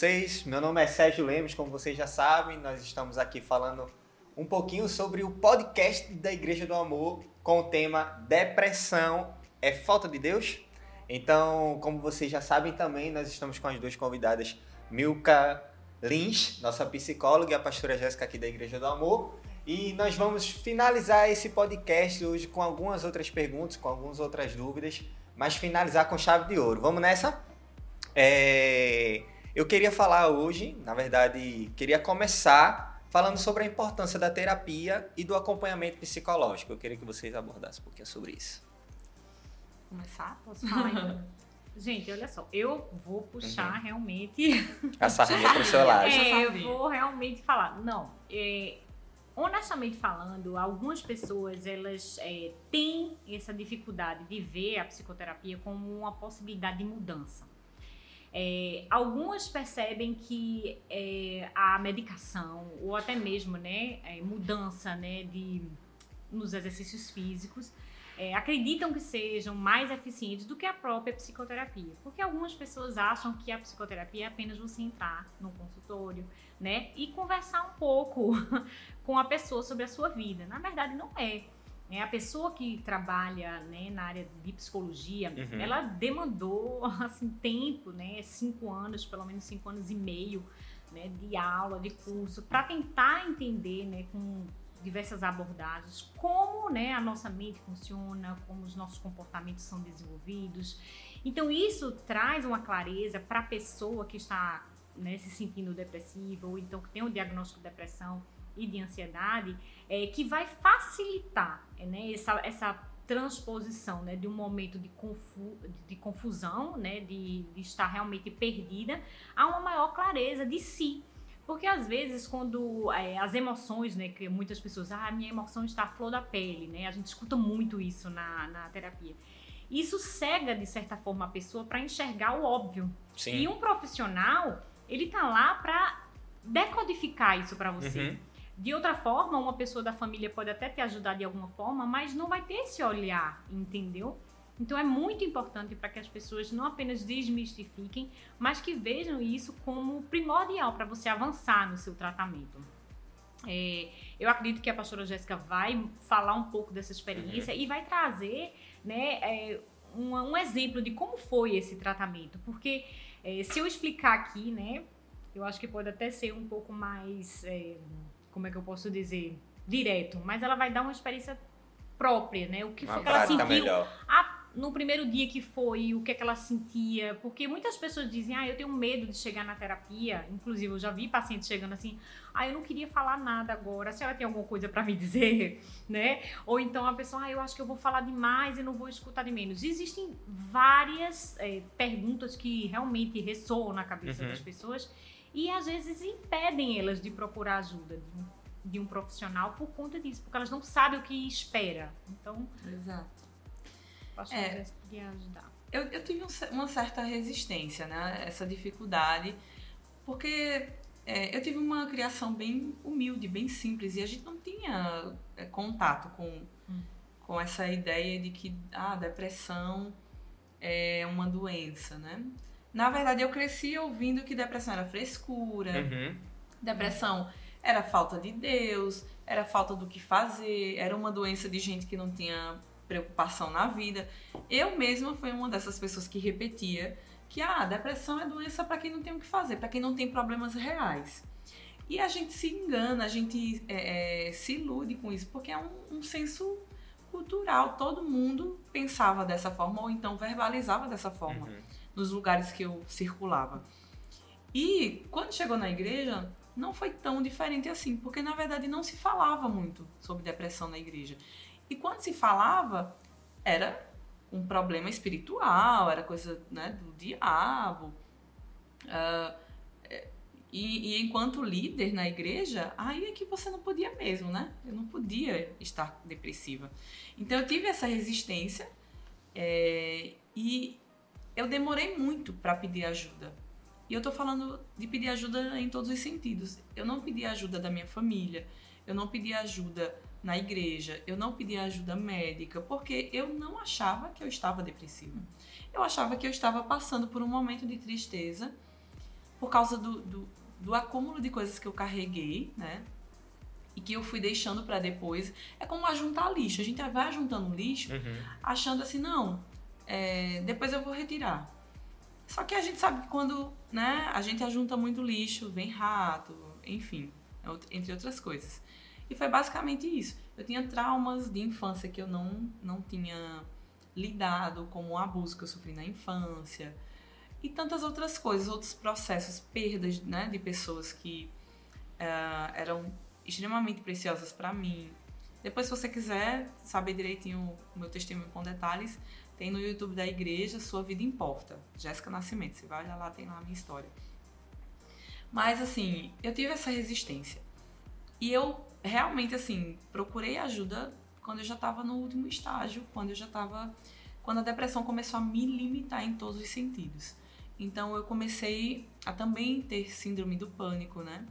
vocês? Meu nome é Sérgio Lemos, como vocês já sabem, nós estamos aqui falando um pouquinho sobre o podcast da Igreja do Amor com o tema Depressão é falta de Deus? Então, como vocês já sabem também, nós estamos com as duas convidadas, Milka Lins, nossa psicóloga, e a pastora Jéssica aqui da Igreja do Amor. E nós vamos finalizar esse podcast hoje com algumas outras perguntas, com algumas outras dúvidas, mas finalizar com chave de ouro. Vamos nessa? É... Eu queria falar hoje, na verdade, queria começar falando sobre a importância da terapia e do acompanhamento psicológico. Eu queria que vocês abordassem um pouquinho sobre isso. Começar? Posso falar então? Gente, olha só, eu vou puxar uhum. realmente. A sardinha para o seu lado. É, eu vou realmente falar. Não, é, honestamente falando, algumas pessoas elas é, têm essa dificuldade de ver a psicoterapia como uma possibilidade de mudança. É, algumas percebem que é, a medicação ou até mesmo né, é, mudança né, de, nos exercícios físicos é, acreditam que sejam mais eficientes do que a própria psicoterapia. Porque algumas pessoas acham que a psicoterapia é apenas você entrar no consultório né, e conversar um pouco com a pessoa sobre a sua vida. Na verdade, não é. É, a pessoa que trabalha né, na área de psicologia, uhum. ela demandou assim, tempo, né, cinco anos, pelo menos cinco anos e meio né, de aula, de curso, para tentar entender né, com diversas abordagens como né, a nossa mente funciona, como os nossos comportamentos são desenvolvidos. Então, isso traz uma clareza para a pessoa que está né, se sentindo depressiva ou então que tem o diagnóstico de depressão e de ansiedade, é, que vai facilitar né, essa, essa transposição né, de um momento de, confu de confusão, né, de, de estar realmente perdida, a uma maior clareza de si. Porque às vezes, quando é, as emoções, né, que muitas pessoas, ah, minha emoção está à flor da pele, né, a gente escuta muito isso na, na terapia. Isso cega, de certa forma, a pessoa para enxergar o óbvio. Sim. E um profissional, ele tá lá para decodificar isso para você. Uhum. De outra forma, uma pessoa da família pode até te ajudar de alguma forma, mas não vai ter esse olhar, entendeu? Então é muito importante para que as pessoas não apenas desmistifiquem, mas que vejam isso como primordial para você avançar no seu tratamento. É, eu acredito que a pastora Jéssica vai falar um pouco dessa experiência uhum. e vai trazer né, é, um, um, exemplo de como foi esse tratamento. Porque é, se eu explicar aqui, né, eu acho que pode até ser um pouco mais é, como é que eu posso dizer, direto, mas ela vai dar uma experiência própria, né? O que foi que ela sentiu a, no primeiro dia que foi, o que, é que ela sentia, porque muitas pessoas dizem, ah, eu tenho medo de chegar na terapia, inclusive eu já vi pacientes chegando assim, ah, eu não queria falar nada agora, a senhora tem alguma coisa para me dizer, né? Ou então a pessoa, ah, eu acho que eu vou falar demais e não vou escutar de menos. Existem várias é, perguntas que realmente ressoam na cabeça uhum. das pessoas e às vezes impedem elas de procurar ajuda de um, de um profissional por conta disso, porque elas não sabem o que espera. Então, exato. Acho é, que podia ajudar. Eu, eu tive um, uma certa resistência, né? Essa dificuldade, porque é, eu tive uma criação bem humilde, bem simples, e a gente não tinha é, contato com, hum. com essa ideia de que a ah, depressão é uma doença, né? Na verdade, eu cresci ouvindo que depressão era frescura, uhum. depressão era falta de Deus, era falta do que fazer, era uma doença de gente que não tinha preocupação na vida. Eu mesma fui uma dessas pessoas que repetia que ah, depressão é doença para quem não tem o que fazer, para quem não tem problemas reais. E a gente se engana, a gente é, é, se ilude com isso, porque é um, um senso cultural. Todo mundo pensava dessa forma ou então verbalizava dessa forma. Uhum nos lugares que eu circulava. E quando chegou na igreja, não foi tão diferente assim, porque na verdade não se falava muito sobre depressão na igreja. E quando se falava, era um problema espiritual, era coisa né, do diabo. Uh, e, e, enquanto líder na igreja, aí é que você não podia mesmo, né? Eu não podia estar depressiva. Então eu tive essa resistência é, e eu demorei muito para pedir ajuda. E eu tô falando de pedir ajuda em todos os sentidos. Eu não pedi ajuda da minha família, eu não pedi ajuda na igreja, eu não pedi ajuda médica, porque eu não achava que eu estava depressiva. Eu achava que eu estava passando por um momento de tristeza por causa do, do, do acúmulo de coisas que eu carreguei, né? E que eu fui deixando para depois. É como ajuntar lixo. A gente vai juntando lixo, Uhum. achando assim, não, é, depois eu vou retirar. Só que a gente sabe que quando né, a gente ajunta muito lixo, vem rato, enfim, out- entre outras coisas. E foi basicamente isso. Eu tinha traumas de infância que eu não, não tinha lidado, como o abuso que eu sofri na infância. E tantas outras coisas, outros processos, perdas né, de pessoas que ah, eram extremamente preciosas para mim. Depois, se você quiser saber direitinho o meu testemunho com detalhes, tem no YouTube da igreja Sua Vida Importa, Jéssica Nascimento. Você vai olhar lá, tem lá a minha história. Mas, assim, eu tive essa resistência. E eu realmente, assim, procurei ajuda quando eu já estava no último estágio, quando eu já estava. Quando a depressão começou a me limitar em todos os sentidos. Então, eu comecei a também ter síndrome do pânico, né?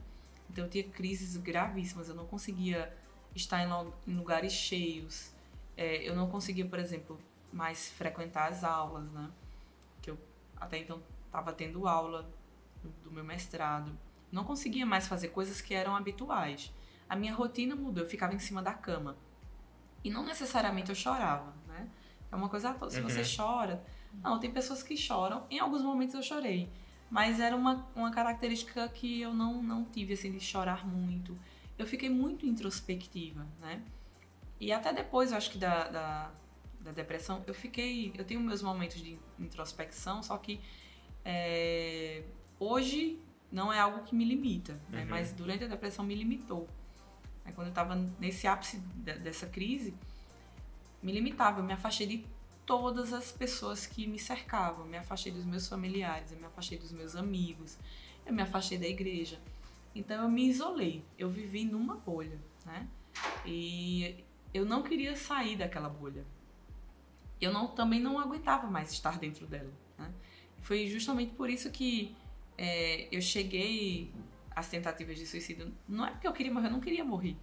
Então, eu tinha crises gravíssimas. Eu não conseguia estar em lugares cheios. É, eu não conseguia, por exemplo, mais frequentar as aulas, né? Que eu até então estava tendo aula do- meu mestrado. Não conseguia mais fazer coisas que eram habituais. A minha rotina mudou, eu ficava em cima da cama. E não necessariamente eu chorava, né? É uma coisa, ah, se você Uhum. chora. Não, tem pessoas que choram. Em alguns momentos eu chorei. Mas era uma, uma característica que eu não, não tive, assim, de chorar muito. Eu fiquei muito introspectiva, né? E até depois, eu acho que da, da, da depressão, eu fiquei. Eu tenho meus momentos de introspecção, só que é, hoje não é algo que me limita, né? Uhum. Mas durante a depressão me limitou. Aí quando eu tava nesse ápice de- dessa crise, me limitava, eu me afastei de todas as pessoas que me cercavam, eu me afastei dos meus familiares, eu me afastei dos meus amigos, eu me afastei da igreja. Então eu me isolei, eu vivi numa bolha, né? E eu não queria sair daquela bolha. Eu não, também não aguentava mais estar dentro dela. Né? Foi justamente por isso que é, eu cheguei às tentativas de suicídio. Não é porque eu queria morrer, eu não queria morrer.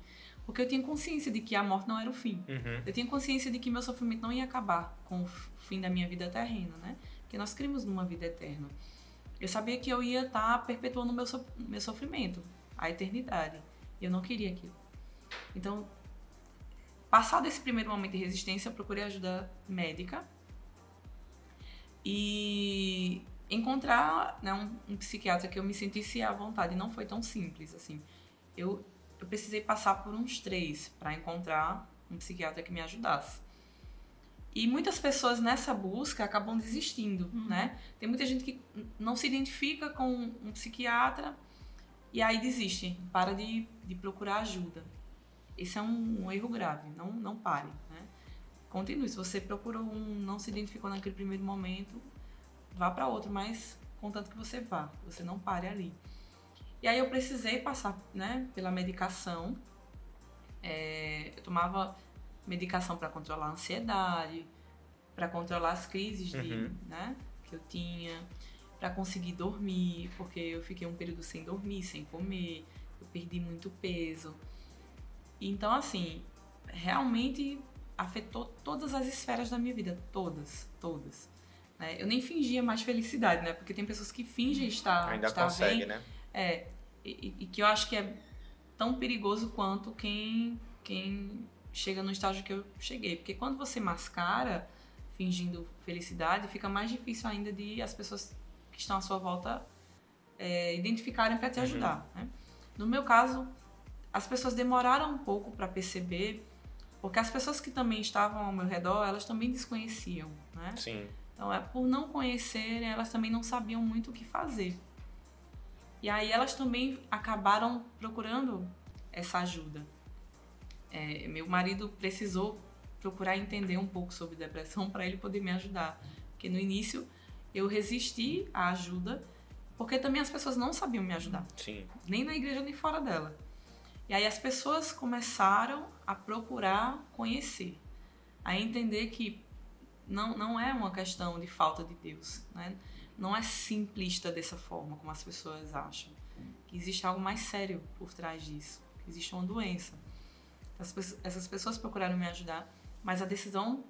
Porque eu tinha consciência de que a morte não era o fim. Uhum. Eu tinha consciência de que meu sofrimento não ia acabar com o fim da minha vida terrena, né? Porque nós cremos numa vida eterna. Eu sabia que eu ia estar perpetuando o meu, so- meu sofrimento, a eternidade. E eu não queria aquilo. Então, passado esse primeiro momento de resistência, eu procurei ajuda médica e encontrar né, um, um psiquiatra que eu me sentisse à vontade não foi tão simples assim. Eu, eu precisei passar por uns três para encontrar um psiquiatra que me ajudasse. E muitas pessoas nessa busca acabam desistindo, né? Tem muita gente que não se identifica com um psiquiatra e aí desiste, para de, de procurar ajuda. Esse é um, um erro grave, não, não pare, né? Continue, se você procurou um, não se identificou naquele primeiro momento, vá para outro, mas contanto que você vá, você não pare ali. E aí eu precisei passar, né, pela medicação. É, eu tomava medicação para controlar a ansiedade, para controlar as crises de, Uhum. né, que eu tinha, para conseguir dormir, porque eu fiquei um período sem dormir, sem comer, eu perdi muito peso. Então, assim, realmente afetou todas as esferas da minha vida, todas, todas. né? Eu nem fingia mais felicidade, né? Porque tem pessoas que fingem estar, Ainda estar consegue, bem, né? é, e, e que eu acho que é tão perigoso quanto quem, quem chega no estágio que eu cheguei. Porque quando você mascara, fingindo felicidade, fica mais difícil ainda de as pessoas que estão à sua volta é, identificarem para te Uhum. ajudar. né? No meu caso, as pessoas demoraram um pouco para perceber, porque as pessoas que também estavam ao meu redor, elas também desconheciam, né? Sim. Então, é por não conhecerem, elas também não sabiam muito o que fazer. E aí elas também acabaram procurando essa ajuda. É, meu marido precisou procurar entender um pouco sobre depressão para ele poder me ajudar. Porque no início eu resisti à ajuda, porque também as pessoas não sabiam me ajudar Sim. nem na igreja nem fora dela. E aí as pessoas começaram a procurar conhecer, a entender que não, não é uma questão de falta de Deus, né? não é simplista dessa forma como as pessoas acham, que existe algo mais sério por trás disso, que existe uma doença. As pe- essas pessoas procuraram me ajudar, mas a decisão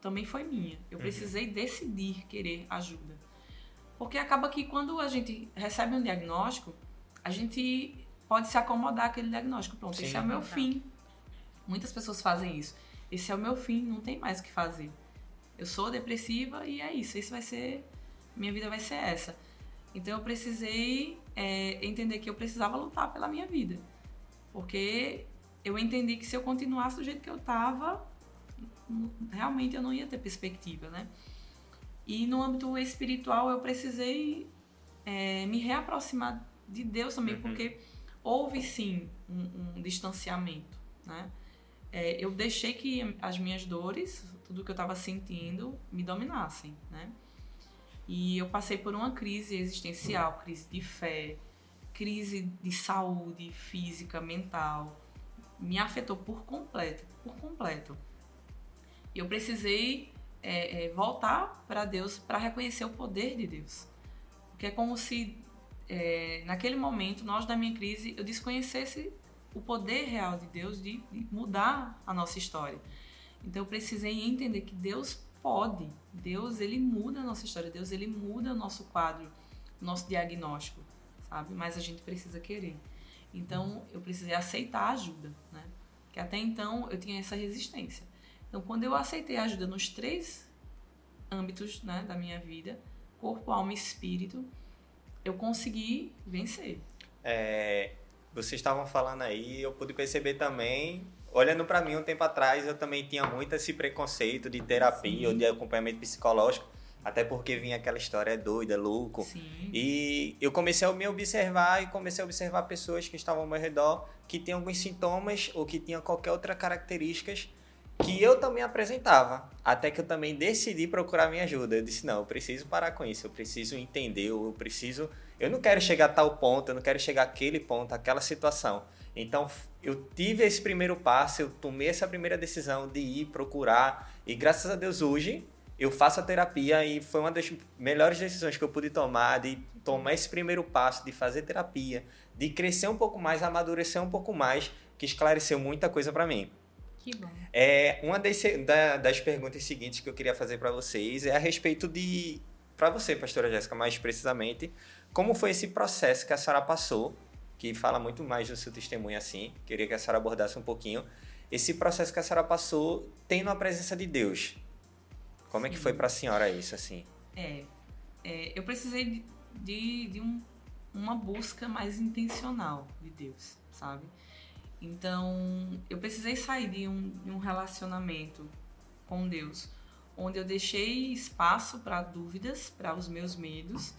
também foi minha. Eu precisei decidir querer ajuda. Porque acaba que quando a gente recebe um diagnóstico, a gente pode se acomodar àquele diagnóstico. Pronto, Sim. esse é o meu fim. Muitas pessoas fazem isso. Esse é o meu fim, não tem mais o que fazer. Eu sou depressiva e é isso. Esse vai ser. Minha vida vai ser essa. Então eu precisei é, entender que eu precisava lutar pela minha vida. Porque eu entendi que se eu continuasse do jeito que eu tava, n- realmente eu não ia ter perspectiva, né? E no âmbito espiritual eu precisei é, me reaproximar de Deus também, Uhum. porque houve sim um, um distanciamento, né? É, eu deixei que as minhas dores, tudo que eu estava sentindo, me dominassem, né? E eu passei por uma crise existencial, crise de fé, crise de saúde física, mental. Me afetou por completo, por completo. E eu precisei é, é, voltar para Deus para reconhecer o poder de Deus. Porque é como se, é, naquele momento, nós da minha crise, eu desconhecesse o poder real de Deus de, de mudar a nossa história. Então eu precisei entender que Deus pode, Deus ele muda a nossa história, Deus ele muda o nosso quadro, o nosso diagnóstico, sabe? Mas a gente precisa querer. Então eu precisei aceitar a ajuda, né? Que até então eu tinha essa resistência. Então quando eu aceitei a ajuda nos três âmbitos né, da minha vida, corpo, alma e espírito, eu consegui vencer. É, vocês estavam falando aí, eu pude perceber também, olhando para mim um tempo atrás, eu também tinha muito esse preconceito de terapia Sim. ou de acompanhamento psicológico, até porque vinha aquela história doida, louco. Sim. E eu comecei a me observar e comecei a observar pessoas que estavam ao meu redor que tinham alguns sintomas ou que tinham qualquer outra características que eu também apresentava. Até que eu também decidi procurar minha ajuda. Eu disse, não, eu preciso parar com isso, eu preciso entender, eu preciso... Eu não quero chegar a tal ponto, eu não quero chegar àquele ponto, àquela situação. Então, eu tive esse primeiro passo, eu tomei essa primeira decisão de ir procurar. E graças a Deus hoje, eu faço a terapia e foi uma das melhores decisões que eu pude tomar de tomar esse primeiro passo, de fazer terapia, de crescer um pouco mais, amadurecer um pouco mais, que esclareceu muita coisa para mim. Que bom. É, uma das, da- das perguntas seguintes que eu queria fazer para vocês é a respeito de, para você, pastora Jéssica, mais precisamente, como foi esse processo que a senhora passou, que fala muito mais do seu testemunho assim, queria que a senhora abordasse um pouquinho, esse processo que a senhora passou tendo a presença de Deus. Como é que Sim. foi para a senhora isso, assim? É, é, eu precisei de, de, de um, uma busca mais intencional de Deus, sabe? Então, eu precisei sair de um, de um relacionamento com Deus, onde eu deixei espaço para dúvidas, para os meus medos,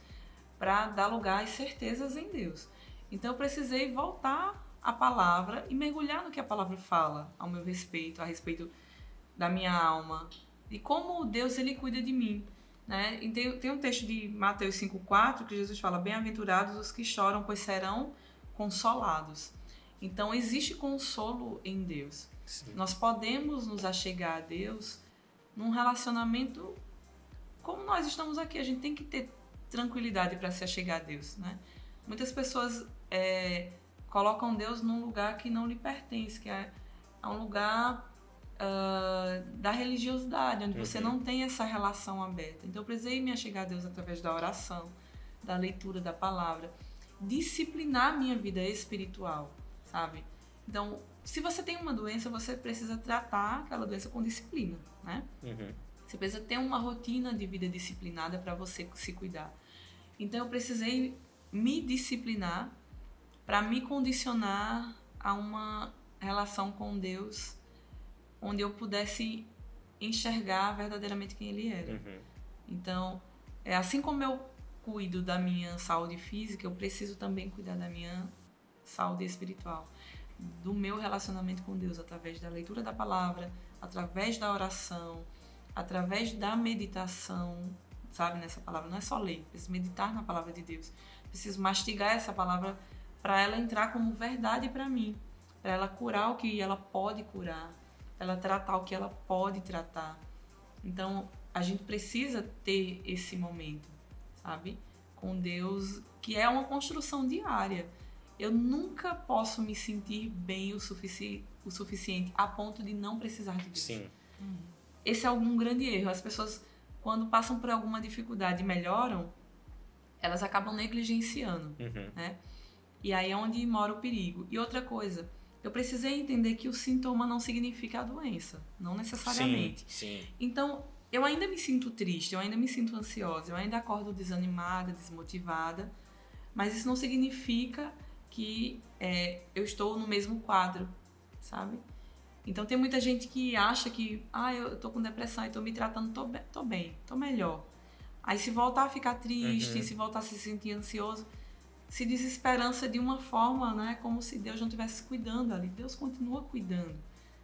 para dar lugar às certezas em Deus. Então, eu precisei voltar à palavra e mergulhar no que a palavra fala ao meu respeito, a respeito da minha alma, de como Deus ele cuida de mim. Né? E tem, tem um texto de Mateus 5,4 que Jesus fala: Bem-aventurados os que choram, pois serão consolados. Então, existe consolo em Deus. Sim. Nós podemos nos achegar a Deus num relacionamento como nós estamos aqui. A gente tem que ter tranquilidade para se achegar a Deus. Né? Muitas pessoas é, colocam Deus num lugar que não lhe pertence, que é, é um lugar ah, da religiosidade, onde você Uhum. não tem essa relação aberta. Então eu precisei me achegar a Deus através da oração, da leitura da palavra, disciplinar minha vida espiritual, sabe? Então, se você tem uma doença, você precisa tratar aquela doença com disciplina, né? Uhum. Você precisa ter uma rotina de vida disciplinada para você se cuidar. Então eu precisei me disciplinar para me condicionar a uma relação com Deus onde eu pudesse enxergar verdadeiramente quem ele era. Uhum. Então, é assim como eu cuido da minha saúde física, eu preciso também cuidar da minha saúde espiritual, do meu relacionamento com Deus através da leitura da palavra, através da oração, através da meditação, sabe, nessa palavra. Não é só ler, preciso meditar na palavra de Deus. Preciso mastigar essa palavra para ela entrar como verdade para mim, para ela curar o que ela pode curar, para ela tratar o que ela pode tratar. Então, a gente precisa ter esse momento, sabe? Com Deus, que é uma construção diária. Eu nunca posso me sentir bem o, sufici o suficiente a ponto de não precisar de Deus. Sim. Esse é um grande erro. As pessoas, quando passam por alguma dificuldade e melhoram, elas acabam negligenciando, Uhum. né? E aí é onde mora o perigo. E outra coisa, eu precisei entender que o sintoma não significa a doença, não necessariamente. Sim, sim. Então, eu ainda me sinto triste, eu ainda me sinto ansiosa, eu ainda acordo desanimada, desmotivada, mas isso não significa que é, eu estou no mesmo quadro, sabe? Então, tem muita gente que acha que, ah, eu tô com depressão e tô me tratando, tô, be- tô bem, tô melhor. Aí, se voltar a ficar triste, Uhum. se voltar a se sentir ansioso, se desesperança de uma forma, né? Como se Deus não estivesse cuidando ali. Deus continua cuidando.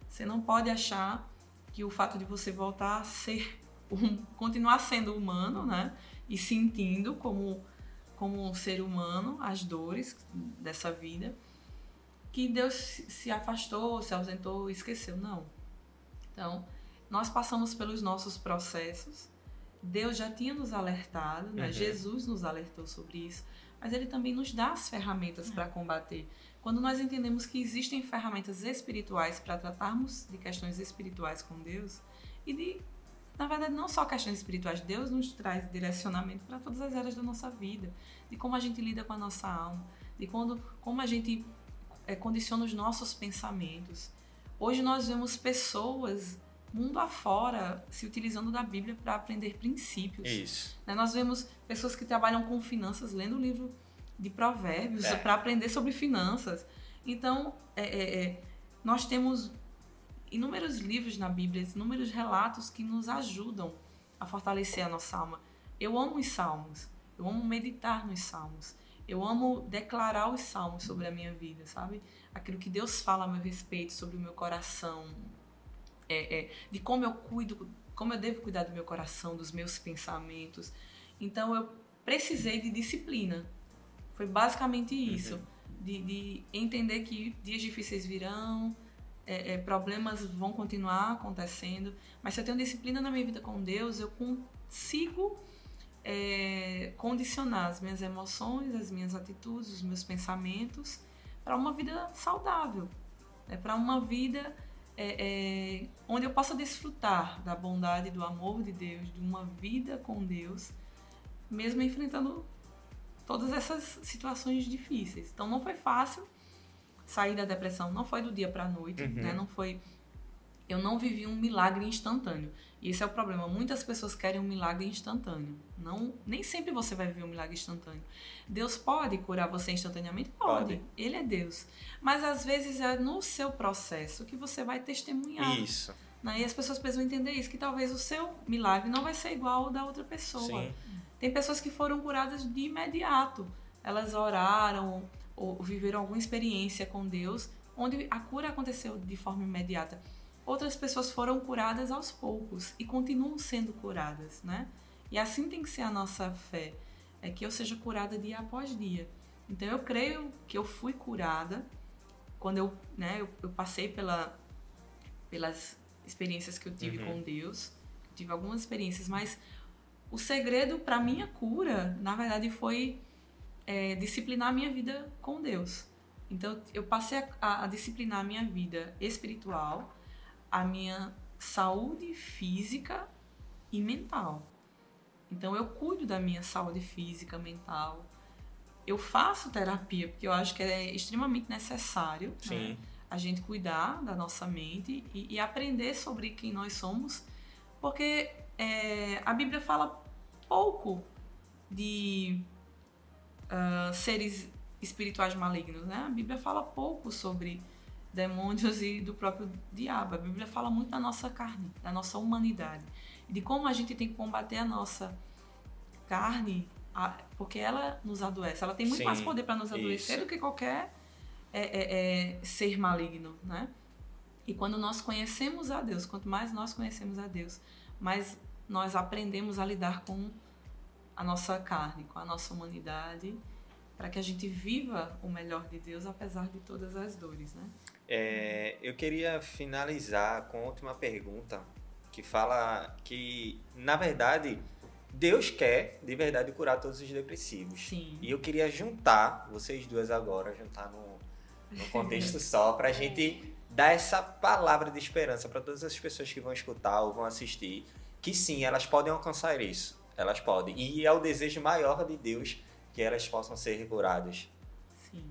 Você não pode achar que o fato de você voltar a ser um, continuar sendo humano, né? E sentindo como como um ser humano as dores dessa vida, que Deus se afastou, se ausentou, esqueceu, não. Então, nós passamos pelos nossos processos. Deus já tinha nos alertado, né? Uhum. Jesus nos alertou sobre isso, mas ele também nos dá as ferramentas para combater. Quando nós entendemos que existem ferramentas espirituais para tratarmos de questões espirituais com Deus e de, na verdade, não só questões espirituais, Deus nos traz direcionamento para todas as áreas da nossa vida, de como a gente lida com a nossa alma, de quando, como a gente eh, condiciona os nossos pensamentos. Hoje nós vemos pessoas mundo afora se utilizando da Bíblia para aprender princípios. Isso. Né? Nós vemos pessoas que trabalham com finanças lendo o livro de provérbios É. para aprender sobre finanças. Então, é, é, é, nós temos inúmeros livros na Bíblia, inúmeros relatos que nos ajudam a fortalecer a nossa alma. Eu amo os salmos, eu amo meditar nos salmos, eu amo declarar os salmos sobre a minha vida, sabe? Aquilo que Deus fala a meu respeito, sobre o meu coração, é, é, de como eu cuido, como eu devo cuidar do meu coração, dos meus pensamentos. Então eu precisei de disciplina. Foi basicamente isso. De, de entender que dias difíceis virão, é, é, problemas vão continuar acontecendo, mas se eu tenho disciplina na minha vida com Deus, eu consigo é, condicionar as minhas emoções, as minhas atitudes, os meus pensamentos para uma vida saudável, né? para uma vida é, é, onde eu possa desfrutar da bondade, do amor de Deus, de uma vida com Deus, mesmo enfrentando todas essas situações difíceis. Então não foi fácil sair da depressão, não foi do dia para a noite, Uhum. né? Não foi eu não vivi um milagre instantâneo. E esse é o problema. Muitas pessoas querem um milagre instantâneo. Não, nem sempre você vai viver um milagre instantâneo. Deus pode curar você instantaneamente? Pode. Pode. Ele é Deus. Mas às vezes é no seu processo que você vai testemunhar. Isso. Né? E as pessoas precisam entender isso, que talvez o seu milagre não vai ser igual ao da outra pessoa. Sim. Tem pessoas que foram curadas de imediato. Elas oraram ou viveram alguma experiência com Deus, onde a cura aconteceu de forma imediata. Outras pessoas foram curadas aos poucos e continuam sendo curadas, né? E assim tem que ser a nossa fé, é que eu seja curada dia após dia. Então eu creio que eu fui curada quando eu, né, eu, eu passei pela, pelas experiências que eu tive Uhum. com Deus. Tive algumas experiências, mas o segredo para minha cura, na verdade, foi é, disciplinar a minha vida com Deus. Então, eu passei a, a- a disciplinar a minha vida espiritual, a minha saúde física e mental. Então, eu cuido da minha saúde física, mental. Eu faço terapia, porque eu acho que é extremamente necessário né, a gente cuidar da nossa mente e, e aprender sobre quem nós somos, porque é, a Bíblia fala pouco de ah, seres espirituais malignos, né? A Bíblia fala pouco sobre demônios e do próprio diabo. A Bíblia fala muito da nossa carne, da nossa humanidade, e de como a gente tem que combater a nossa carne, a- porque ela nos adoece. Ela tem muito Sim, mais poder para nos adoecer isso. do que qualquer é, é, é, ser maligno, né? E quando nós conhecemos a Deus, quanto mais nós conhecemos a Deus, mais nós aprendemos a lidar com a nossa carne, com a nossa humanidade, para que a gente viva o melhor de Deus apesar de todas as dores, né? É, eu queria finalizar com a última pergunta que fala que, na verdade, Deus quer de verdade curar todos os depressivos. Sim. E eu queria juntar vocês duas agora, juntar no, no contexto só, pra gente dar essa palavra de esperança para todas as pessoas que vão escutar ou vão assistir, que sim, elas podem alcançar isso. Elas podem. E é o desejo maior de Deus que elas possam ser curadas. Sim.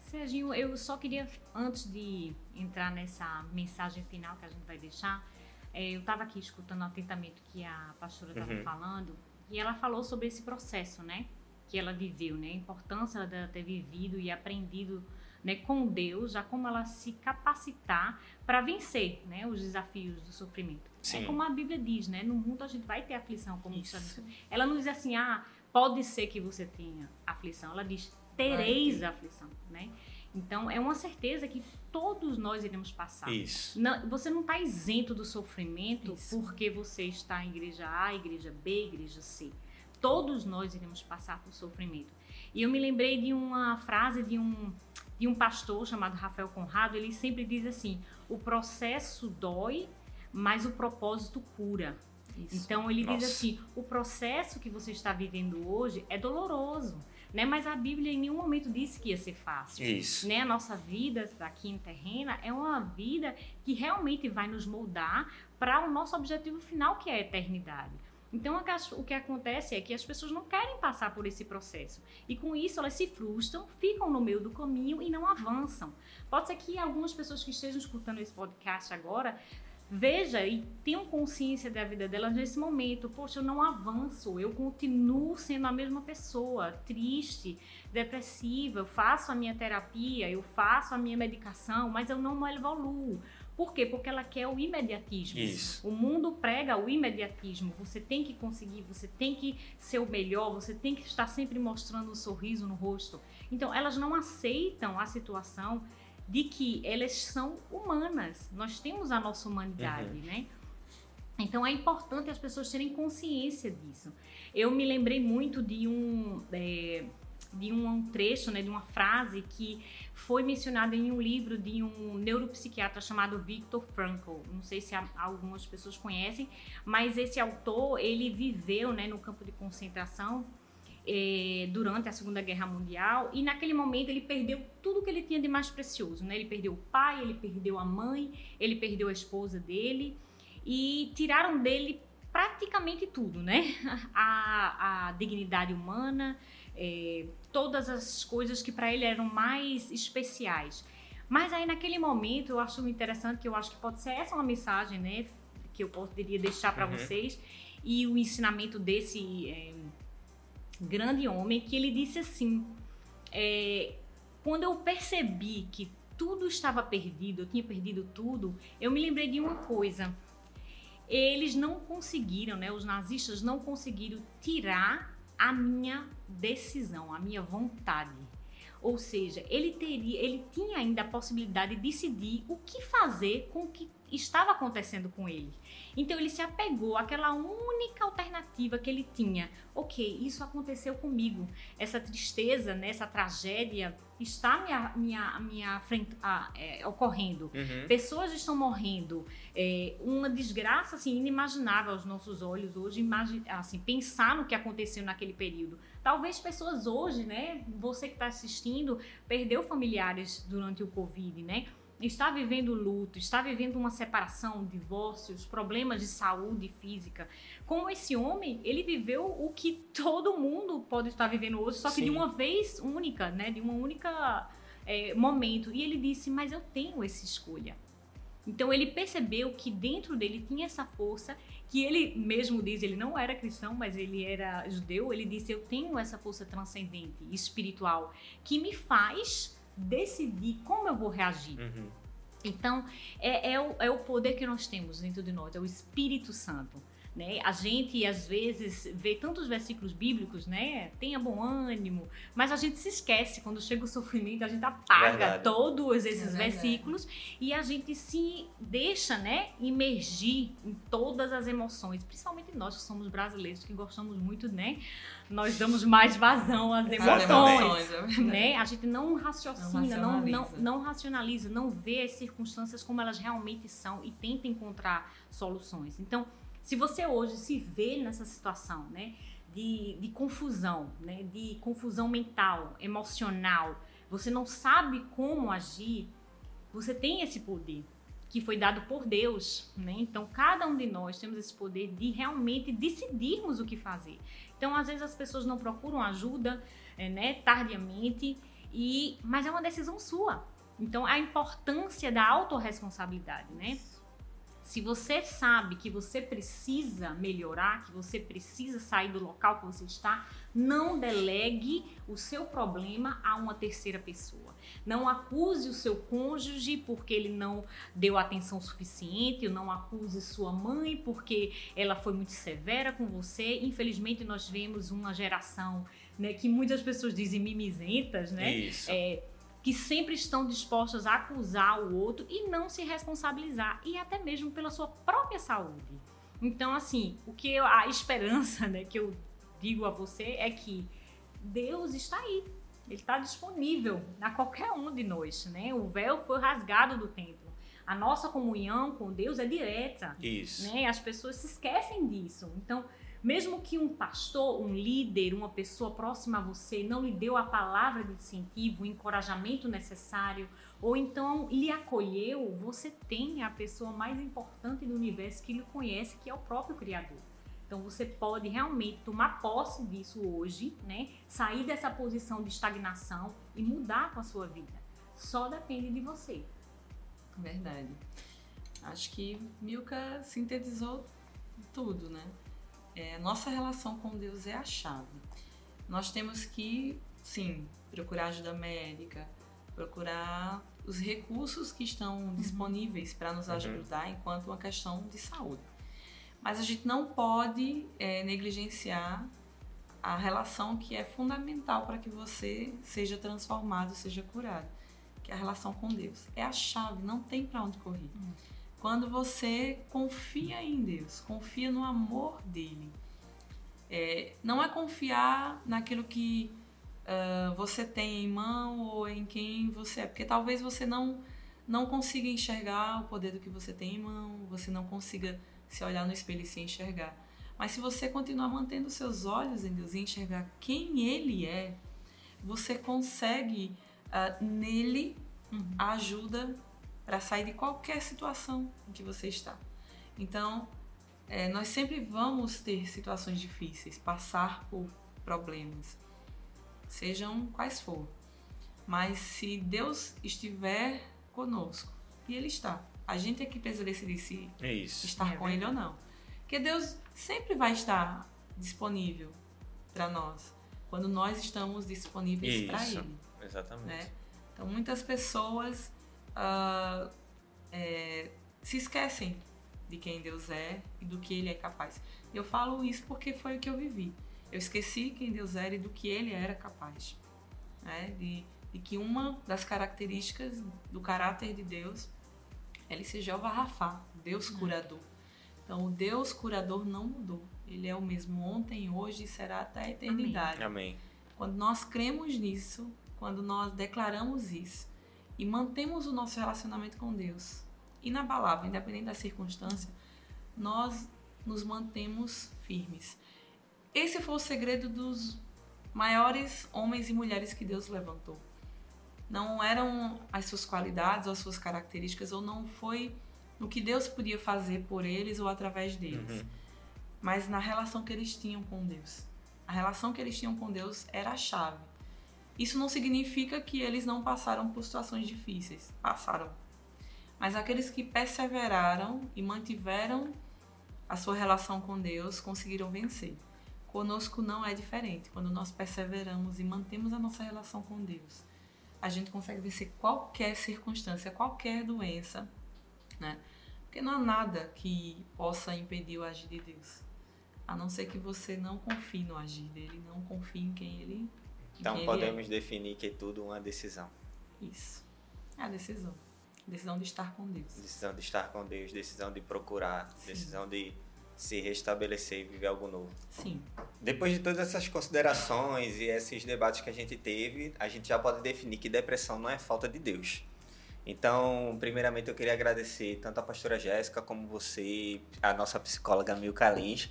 Serginho, eu só queria, antes de entrar nessa mensagem final que a gente vai deixar, é, eu estava aqui escutando atentamente o que a pastora estava Uhum. falando e ela falou sobre esse processo, né? Que ela viveu, né? A importância dela ter vivido e aprendido né, com Deus, já como ela se capacitar para vencer né, os desafios do sofrimento. Sim. É como a Bíblia diz, né? No mundo a gente vai ter aflição, como Isso. ela não diz assim, ah, pode ser que você tenha aflição. Ela diz, tereis aflição, né? Então, é uma certeza que todos nós iremos passar. Isso. Não- você não está isento do sofrimento Isso. porque você está em igreja A, igreja B, igreja C. Todos nós iremos passar por sofrimento. E eu me lembrei de uma frase de um, de um pastor chamado Rafael Conrado. Ele sempre diz assim: o processo dói, mas o propósito cura. Isso. Então ele Nossa. diz assim: o processo que você está vivendo hoje é doloroso, né? Mas a Bíblia em nenhum momento disse que ia ser fácil. Isso. Né? A nossa vida aqui em terrena é uma vida que realmente vai nos moldar para o nosso objetivo final, que é a eternidade. Então, o que acontece é que as pessoas não querem passar por esse processo. E com isso, elas se frustram, ficam no meio do caminho e não avançam. Pode ser que algumas pessoas que estejam escutando esse podcast agora veja e tenham consciência da vida delas nesse momento. Poxa, eu não avanço, eu continuo sendo a mesma pessoa, triste, depressiva, eu faço a minha terapia, eu faço a minha medicação, mas eu não evoluo. Por quê? Porque ela quer o imediatismo. Isso. O mundo prega o imediatismo. Você tem que conseguir, você tem que ser o melhor, você tem que estar sempre mostrando um sorriso no rosto. Então, elas não aceitam a situação de que elas são humanas. Nós temos a nossa humanidade, né? Então é importante as pessoas terem consciência disso. Eu me lembrei muito de um é, de um trecho, né, de uma frase que foi mencionada em um livro de um neuropsiquiatra chamado Viktor Frankl. Não sei se algumas pessoas conhecem, mas esse autor ele viveu, né, no campo de concentração eh, durante a Segunda Guerra Mundial e naquele momento ele perdeu tudo que ele tinha de mais precioso, né? Ele perdeu o pai, ele perdeu a mãe, ele perdeu a esposa dele e tiraram dele praticamente tudo, né? A, a dignidade humana, eh, todas as coisas que para ele eram mais especiais. Mas aí naquele momento eu acho interessante que eu acho que pode ser essa uma mensagem, né, que eu poderia deixar para Uhum. vocês e o ensinamento desse eh, grande homem que ele disse assim, é, quando eu percebi que tudo estava perdido, eu tinha perdido tudo, eu me lembrei de uma coisa. Eles não conseguiram, né, os nazistas não conseguiram tirar a minha decisão, a minha vontade. Ou seja, ele teria, ele tinha ainda a possibilidade de decidir o que fazer com o que estava acontecendo com ele. Então ele se apegou àquela única alternativa que ele tinha. Ok, isso aconteceu comigo. Essa tristeza, né, essa tragédia está minha, minha, minha frente, ah, é, ocorrendo. Uhum. Pessoas estão morrendo. É, uma desgraça assim, inimaginável aos nossos olhos hoje, assim, pensar no que aconteceu naquele período. Talvez pessoas hoje, né? Você que está assistindo, perdeu familiares durante o Covid, né? Está vivendo luto, está vivendo uma separação, divórcios, problemas de saúde física. Como esse homem, ele viveu o que todo mundo pode estar vivendo hoje, só que Sim. de uma vez única, né? De uma única é, momento. E ele disse: Mas eu tenho essa escolha. Então ele percebeu que dentro dele tinha essa força, que ele mesmo diz, ele não era cristão, mas ele era judeu, ele disse: Eu tenho essa força transcendente, espiritual, que me faz decidir como eu vou reagir. Uhum. Então, é, é o, é o poder que nós temos dentro de nós, é o Espírito Santo. Né? A gente, às vezes, vê tantos versículos bíblicos, né? Tenha bom ânimo, mas a gente se esquece, quando chega o sofrimento, a gente apaga Verdade. todos esses É versículos e a gente se deixa, né, imergir em todas as emoções, principalmente nós que somos brasileiros, que gostamos muito, né? Nós damos mais vazão às emoções emoções, é né? A gente não raciocina, não, não, racionaliza. não racionaliza, não vê as circunstâncias como elas realmente são e tenta encontrar soluções. Então, se você hoje se vê nessa situação, né, de, de confusão, né, de confusão mental, emocional, você não sabe como agir, você tem esse poder. que foi dado por Deus, né? Então cada um de nós temos esse poder de realmente decidirmos o que fazer. Então às vezes as pessoas não procuram ajuda, é, né? Tardiamente e mas é uma decisão sua. Então a importância da autorresponsabilidade, né? Se você sabe que você precisa melhorar, que você precisa sair do local que você está, não delegue o seu problema a uma terceira pessoa. Não acuse o seu cônjuge porque ele não deu atenção suficiente, não acuse sua mãe porque ela foi muito severa com você. Infelizmente, nós vemos uma geração né, que muitas pessoas dizem mimizentas, né? Isso. É, que sempre estão dispostas a acusar o outro e não se responsabilizar e até mesmo pela sua própria saúde. Então, assim, o que eu, a esperança, né, que eu digo a você é que Deus está aí. Ele está disponível a qualquer um de nós, né? O véu foi rasgado do templo. A nossa comunhão com Deus é direta. Isso. Né? As pessoas se esquecem disso. Então, mesmo que um pastor, um líder, uma pessoa próxima a você não lhe deu a palavra de incentivo, o encorajamento necessário, ou então lhe acolheu, você tem a pessoa mais importante do universo que lhe conhece, que é o próprio Criador. Então você pode realmente tomar posse disso hoje, né? Sair dessa posição de estagnação e mudar com a sua vida. Só depende de você. Verdade. Acho que Milka sintetizou tudo, né? É, nossa relação com Deus é a chave. Nós temos que, sim, procurar ajuda médica, procurar os recursos que estão uhum. disponíveis para nos ajudar uhum. enquanto uma questão de saúde. Mas a gente não pode é, negligenciar a relação que é fundamental para que você seja transformado, seja curado, que é a relação com Deus. É a chave, não tem para onde correr. Uhum quando você confia em Deus, confia no amor dele. É, não é confiar naquilo que uh, você tem em mão ou em quem você é, porque talvez você não não consiga enxergar o poder do que você tem em mão, você não consiga se olhar no espelho e se enxergar. Mas se você continuar mantendo seus olhos em Deus e enxergar quem Ele é, você consegue uh, nele uhum. a ajuda para sair de qualquer situação em que você está. Então, é, nós sempre vamos ter situações difíceis, passar por problemas, sejam quais for. Mas se Deus estiver conosco, e Ele está, a gente é que precisa decidir se é estar é com Ele ou não. Porque Deus sempre vai estar disponível para nós, quando nós estamos disponíveis para Ele. Exatamente. Né? Então, muitas pessoas uh, é, se esquecem de quem Deus é e do que Ele é capaz. Eu falo isso porque foi o que eu vivi. Eu esqueci quem Deus era e do que Ele era capaz. Né? De, de que uma das características do caráter de Deus é Ele ser Jeová Rafá, Deus uhum. curador. Então, o Deus curador não mudou. Ele é o mesmo ontem, hoje e será até a eternidade. Amém. Quando nós cremos nisso, quando nós declaramos isso, e mantemos o nosso relacionamento com Deus inabalável, independente da circunstância, nós nos mantemos firmes. Esse foi o segredo dos maiores homens e mulheres que Deus levantou. Não eram as suas qualidades ou as suas características, ou não foi no que Deus podia fazer por eles ou através deles, uhum. mas na relação que eles tinham com Deus. A relação que eles tinham com Deus era a chave. Isso não significa que eles não passaram por situações difíceis. Passaram. Mas aqueles que perseveraram e mantiveram a sua relação com Deus conseguiram vencer. Conosco não é diferente. Quando nós perseveramos e mantemos a nossa relação com Deus, a gente consegue vencer qualquer circunstância, qualquer doença, né? Porque não há nada que possa impedir o agir de Deus. A não ser que você não confie no agir dele, não confie em quem ele então podemos é. definir que é tudo uma decisão. Isso. É a decisão. Decisão de estar com Deus. Decisão de estar com Deus, decisão de procurar, Sim. decisão de se restabelecer e viver algo novo. Sim. Depois de todas essas considerações e esses debates que a gente teve, a gente já pode definir que depressão não é falta de Deus. Então, primeiramente eu queria agradecer tanto a pastora Jéssica como você, a nossa psicóloga Milka Lins,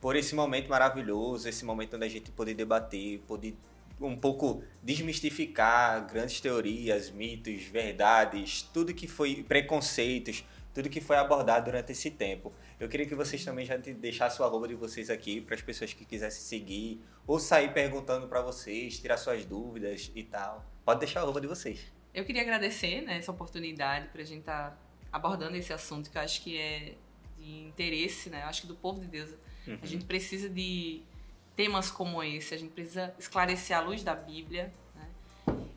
por esse momento maravilhoso, esse momento onde a gente pôde debater, pôde um pouco desmistificar grandes teorias, mitos, verdades, tudo que foi preconceitos, tudo que foi abordado durante esse tempo. Eu queria que vocês também já deixassem o arroba de vocês aqui para as pessoas que quisessem seguir ou sair perguntando para vocês, tirar suas dúvidas e tal. Pode deixar o arroba de vocês. Eu queria agradecer né, essa oportunidade para a gente estar tá abordando esse assunto que eu acho que é de interesse, né? Eu acho que do povo de Deus. Uhum. A gente precisa de temas como esse, a gente precisa esclarecer a luz da Bíblia,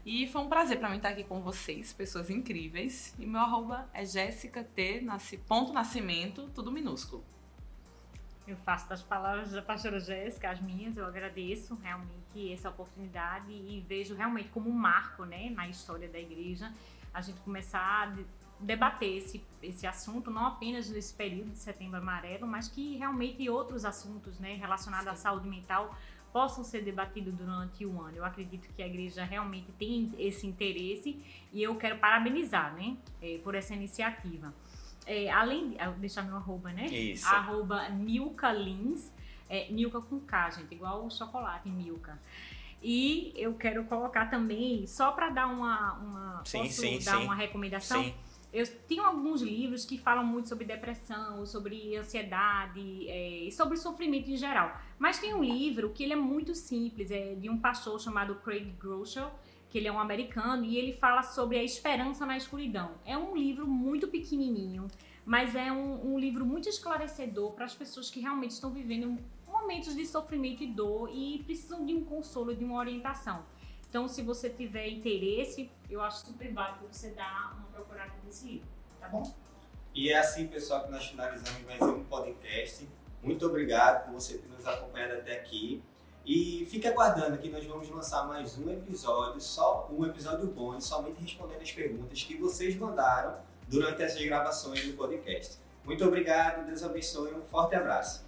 e foi um prazer para mim estar aqui com vocês, pessoas incríveis. E meu arroba é Jéssica T, nasci, ponto nascimento, tudo minúsculo. Eu faço das palavras da pastora Jéssica as minhas, eu agradeço realmente essa oportunidade e vejo realmente como um marco né, na história da igreja a gente começar debater esse, esse assunto, não apenas nesse período de setembro amarelo, mas que realmente outros assuntos né, relacionados Sim. à saúde mental possam ser debatidos durante o ano. Eu acredito que a igreja realmente tem esse interesse e eu quero parabenizar, né, é, por essa iniciativa. É, além de, deixar meu arroba, né? Isso. Arroba Milka Lins, é, Milka com K, gente, igual o chocolate Milka. E eu quero colocar também, só para dar uma, uma sim, posso sim, dar sim. uma recomendação? Sim. Eu tenho alguns livros que falam muito sobre depressão, sobre ansiedade é, e sobre sofrimento em geral. Mas tem um livro que ele é muito simples, é de um pastor chamado Craig Groeschel, que ele é um americano e ele fala sobre a esperança na escuridão. É um livro muito pequenininho, mas é um, um livro muito esclarecedor para as pessoas que realmente estão vivendo momentos de sofrimento e dor e precisam de um consolo, de uma orientação. Então, se você tiver interesse, eu acho super válido você dar uma procurada nesse livro, tá bom? E é assim, pessoal, que nós finalizamos mais um podcast. Muito obrigado por você ter nos acompanhado até aqui. E fique aguardando que nós vamos lançar mais um episódio, só um episódio bom, somente respondendo as perguntas que vocês mandaram durante essas gravações do podcast. Muito obrigado, Deus abençoe, um forte abraço.